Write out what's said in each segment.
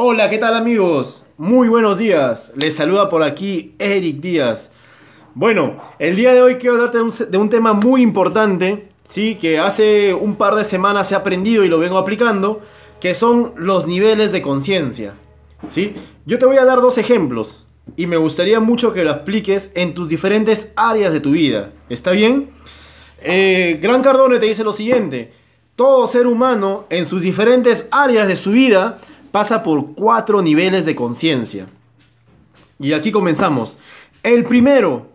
Hola, ¿qué tal amigos? Muy buenos días. Les saluda por aquí Eric Díaz. Bueno, el día de hoy quiero hablarte de un, tema muy importante, ¿sí? Que hace un par de semanas he aprendido y lo vengo aplicando, que son los niveles de conciencia, ¿sí? Yo te voy a dar dos ejemplos y me gustaría mucho que lo apliques en tus diferentes áreas de tu vida. ¿Está bien? Eh, Gran Cardone te dice lo siguiente, todo ser humano en sus diferentes áreas de su vida pasa por cuatro niveles de conciencia. Y aquí comenzamos. El primero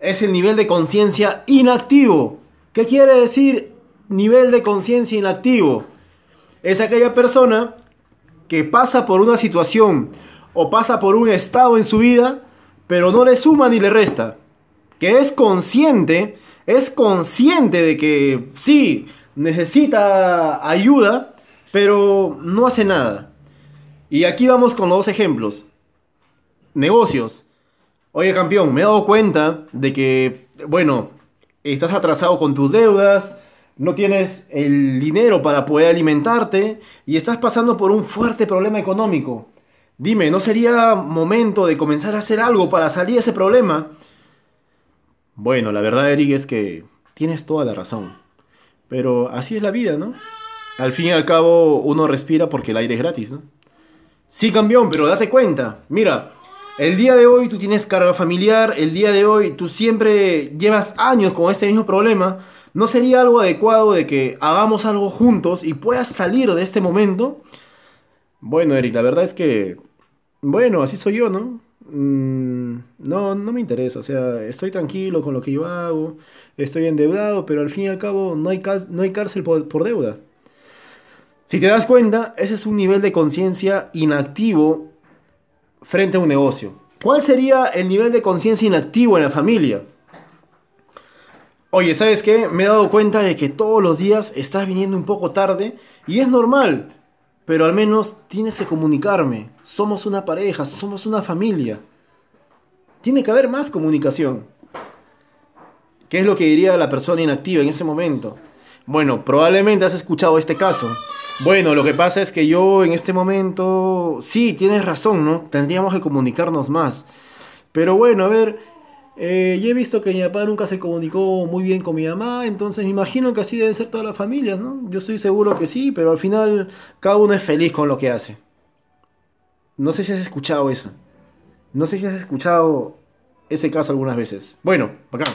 es el nivel de conciencia inactivo. ¿Qué quiere decir nivel de conciencia inactivo? Es aquella persona que pasa por una situación o pasa por un estado en su vida, pero no le suma ni le resta. Que es consciente, es consciente de que sí, necesita ayuda, pero no hace nada. Y aquí vamos con los ejemplos. Negocios. Oye, campeón, me he dado cuenta de que, bueno, estás atrasado con tus deudas, no tienes el dinero para poder alimentarte y estás pasando por un fuerte problema económico. Dime, ¿no sería momento de comenzar a hacer algo para salir de ese problema? Bueno, la verdad, Eric, es que tienes toda la razón. Pero así es la vida, ¿no? Al fin y al cabo, uno respira porque el aire es gratis, ¿no? Sí, campeón, pero date cuenta. Mira, el día de hoy tú tienes carga familiar, el día de hoy tú siempre llevas años con este mismo problema. ¿No sería algo adecuado de que hagamos algo juntos y puedas salir de este momento? Bueno, Eric, la verdad es que, bueno, así soy yo, ¿no? Mm, no, no me interesa, o sea, estoy tranquilo con lo que yo hago, estoy endeudado, pero al fin y al cabo no hay, no hay cárcel por, por deuda. Si te das cuenta, ese es un nivel de conciencia inactivo frente a un negocio. ¿Cuál sería el nivel de conciencia inactivo en la familia? Oye, ¿sabes qué? Me he dado cuenta de que todos los días estás viniendo un poco tarde y es normal, pero al menos tienes que comunicarme. Somos una pareja, somos una familia. Tiene que haber más comunicación. ¿Qué es lo que diría la persona inactiva en ese momento? Bueno, probablemente has escuchado este caso. Bueno, lo que pasa es que yo en este momento, sí, tienes razón, ¿no? Tendríamos que comunicarnos más. Pero bueno, a ver, eh, he visto que mi papá nunca se comunicó muy bien con mi mamá, entonces me imagino que así deben ser todas las familias, ¿no? Yo estoy seguro que sí, pero al final cada uno es feliz con lo que hace. No sé si has escuchado eso. No sé si has escuchado ese caso algunas veces. Bueno, acá,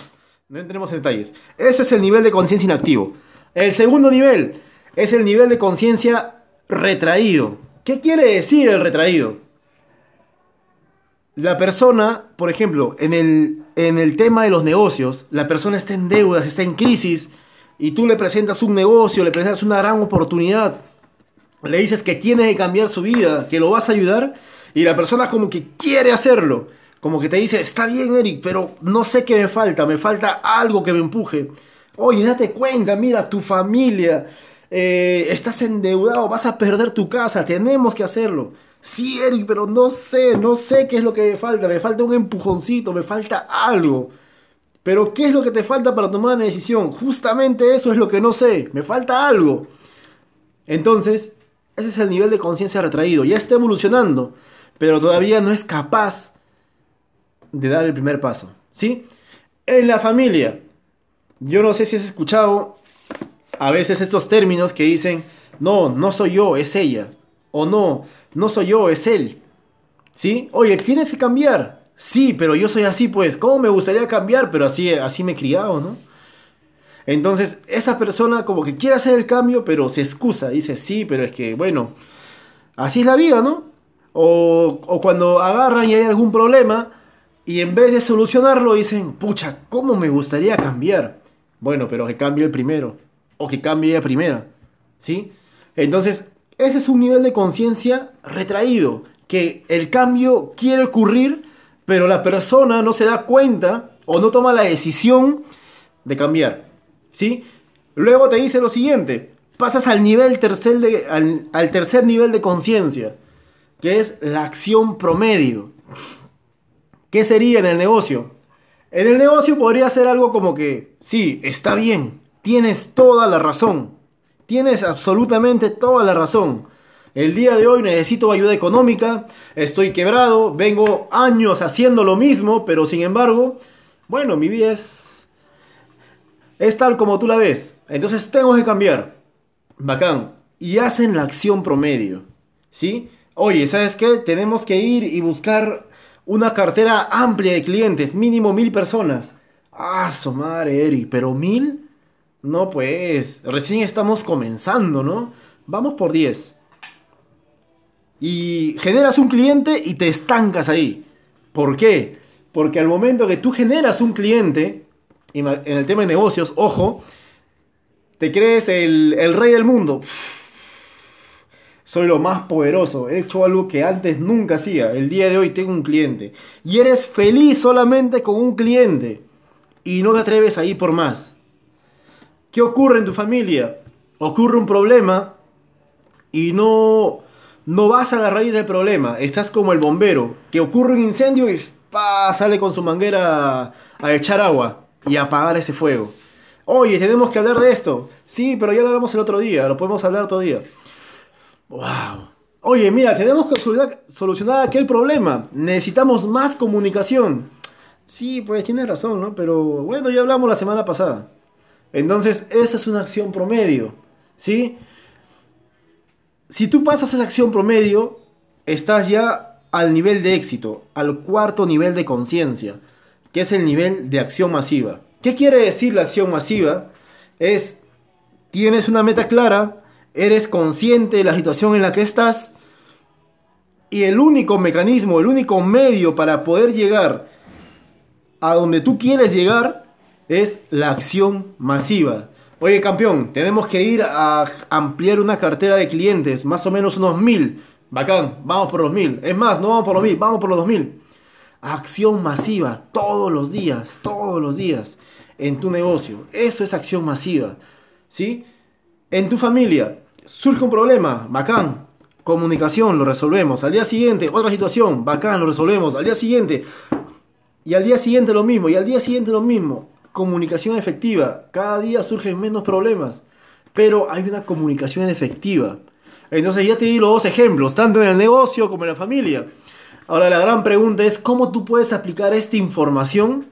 no entremos en detalles. Ese es el nivel de conciencia inactivo. El segundo nivel es el nivel de conciencia retraído. ¿Qué quiere decir el retraído? La persona, por ejemplo, en el, en el tema de los negocios, la persona está en deudas, está en crisis, y tú le presentas un negocio, le presentas una gran oportunidad, le dices que tiene que cambiar su vida, que lo vas a ayudar, y la persona como que quiere hacerlo, como que te dice, está bien Eric, pero no sé qué me falta, me falta algo que me empuje. Oye, date cuenta, mira, tu familia, eh, estás endeudado, vas a perder tu casa, tenemos que hacerlo. Sí, Eric, pero no sé, no sé qué es lo que me falta, me falta un empujoncito, me falta algo. Pero ¿qué es lo que te falta para tomar una decisión? Justamente eso es lo que no sé, me falta algo. Entonces, ese es el nivel de conciencia retraído, ya está evolucionando, pero todavía no es capaz de dar el primer paso, ¿sí? En la familia, yo no sé si has escuchado a veces estos términos que dicen, no, no soy yo, es ella. O no, no soy yo, es él. ¿Sí? Oye, tienes que cambiar. Sí, pero yo soy así, pues, ¿cómo me gustaría cambiar? Pero así, así me he criado, ¿no? Entonces, esa persona como que quiere hacer el cambio, pero se excusa. Dice, sí, pero es que, bueno, así es la vida, ¿no? O, o cuando agarran y hay algún problema, y en vez de solucionarlo, dicen, pucha, ¿cómo me gustaría cambiar? Bueno, pero que cambie el primero o que cambie a primera. ¿Sí? Entonces, ese es un nivel de conciencia retraído, que el cambio quiere ocurrir, pero la persona no se da cuenta o no toma la decisión de cambiar. ¿Sí? Luego te dice lo siguiente, pasas al, nivel tercer de, al, al tercer nivel de conciencia, que es la acción promedio. ¿Qué sería en el negocio? En el negocio podría ser algo como que, sí, está bien, Tienes toda la razón. Tienes absolutamente toda la razón. El día de hoy necesito ayuda económica, estoy quebrado, vengo años haciendo lo mismo, pero sin embargo, bueno, mi vida es, es tal como tú la ves. Entonces tengo que cambiar. Bacán. Y hacen la acción promedio. ¿Sí? Oye, ¿sabes qué? Tenemos que ir y buscar una cartera amplia de clientes, mínimo mil personas. Ah, su madre, Eric, pero mil? No, pues, recién estamos comenzando, ¿no? Vamos por 10. Y generas un cliente y te estancas ahí. ¿Por qué? Porque al momento que tú generas un cliente, en el tema de negocios, ojo, te crees el, el rey del mundo. Soy lo más poderoso. He hecho algo que antes nunca hacía. El día de hoy tengo un cliente. Y eres feliz solamente con un cliente. Y no te atreves a ir por más. ¿Qué ocurre en tu familia? Ocurre un problema y no, no vas a la raíz del problema. Estás como el bombero, que ocurre un incendio y sale con su manguera a, echar agua y apagar ese fuego. Oye, tenemos que hablar de esto. Sí, pero ya lo hablamos el otro día, lo podemos hablar otro día. Wow. Oye, mira, tenemos que solucionar aquel problema. Necesitamos más comunicación. Sí, pues tienes razón, ¿no? Pero bueno, ya hablamos la semana pasada. Entonces, esa es una acción promedio, ¿sí? Si tú pasas esa acción promedio, estás ya al nivel de éxito, al cuarto nivel de conciencia, que es el nivel de acción masiva. ¿Qué quiere decir la acción masiva? Es, tienes una meta clara, eres consciente de la situación en la que estás, y el único mecanismo, el único medio para poder llegar a donde tú quieres llegar es la acción masiva. Oye, campeón, tenemos que ir a ampliar una cartera de clientes, más o menos unos mil. Bacán, vamos por los mil. Es más, no vamos por los mil, vamos por los dos mil. Acción masiva, todos los días, todos los días, en tu negocio. Eso es acción masiva. ¿Sí? En tu familia, surge un problema, bacán. Comunicación, lo resolvemos. Al día siguiente, otra situación, bacán, lo resolvemos. Al día siguiente, y al día siguiente lo mismo, y al día siguiente lo mismo comunicación efectiva. Cada día surgen menos problemas, pero hay una comunicación efectiva. Entonces ya te di los dos ejemplos, tanto en el negocio como en la familia. Ahora la gran pregunta es cómo tú puedes aplicar esta información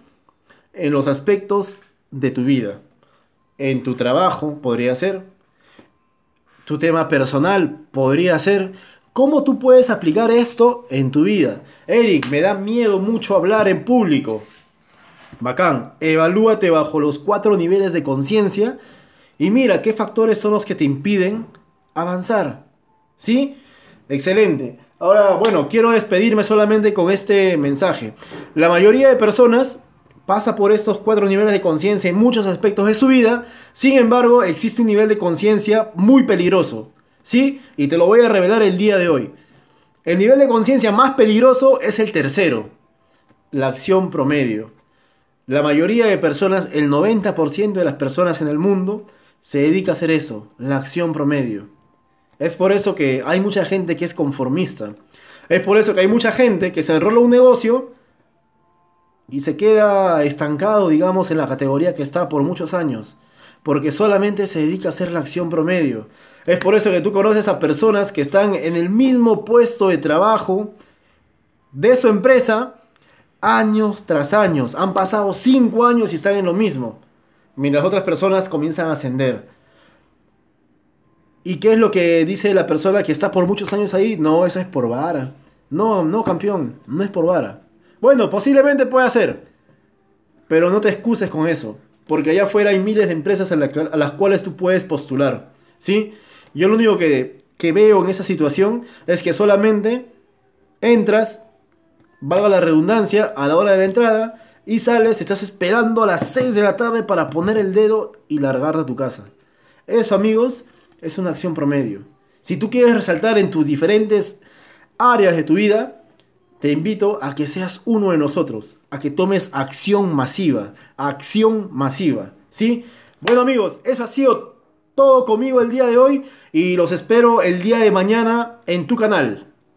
en los aspectos de tu vida. En tu trabajo podría ser, tu tema personal podría ser, ¿cómo tú puedes aplicar esto en tu vida? Eric, me da miedo mucho hablar en público. Bacán, evalúate bajo los cuatro niveles de conciencia y mira qué factores son los que te impiden avanzar. ¿Sí? Excelente. Ahora, bueno, quiero despedirme solamente con este mensaje. La mayoría de personas pasa por estos cuatro niveles de conciencia en muchos aspectos de su vida, sin embargo, existe un nivel de conciencia muy peligroso. ¿Sí? Y te lo voy a revelar el día de hoy. El nivel de conciencia más peligroso es el tercero, la acción promedio. La mayoría de personas, el 90% de las personas en el mundo, se dedica a hacer eso, la acción promedio. Es por eso que hay mucha gente que es conformista. Es por eso que hay mucha gente que se enrola un negocio y se queda estancado, digamos, en la categoría que está por muchos años. Porque solamente se dedica a hacer la acción promedio. Es por eso que tú conoces a personas que están en el mismo puesto de trabajo de su empresa, años tras años. Han pasado cinco años y están en lo mismo. Mientras otras personas comienzan a ascender. ¿Y qué es lo que dice la persona que está por muchos años ahí? No, eso es por vara. No, no, campeón, no es por vara. Bueno, posiblemente pueda ser. Pero no te excuses con eso. Porque allá afuera hay miles de empresas a, las cuales tú puedes postular. ¿Sí? Yo lo único que, que veo en esa situación es que solamente entras valga la redundancia, a la hora de la entrada y sales, estás esperando a las 6 de la tarde para poner el dedo y largarte a tu casa. Eso, amigos, es una acción promedio. Si tú quieres resaltar en tus diferentes áreas de tu vida, te invito a que seas uno de nosotros, a que tomes acción masiva, acción masiva, ¿sí? Bueno, amigos, eso ha sido todo conmigo el día de hoy y los espero el día de mañana en tu canal.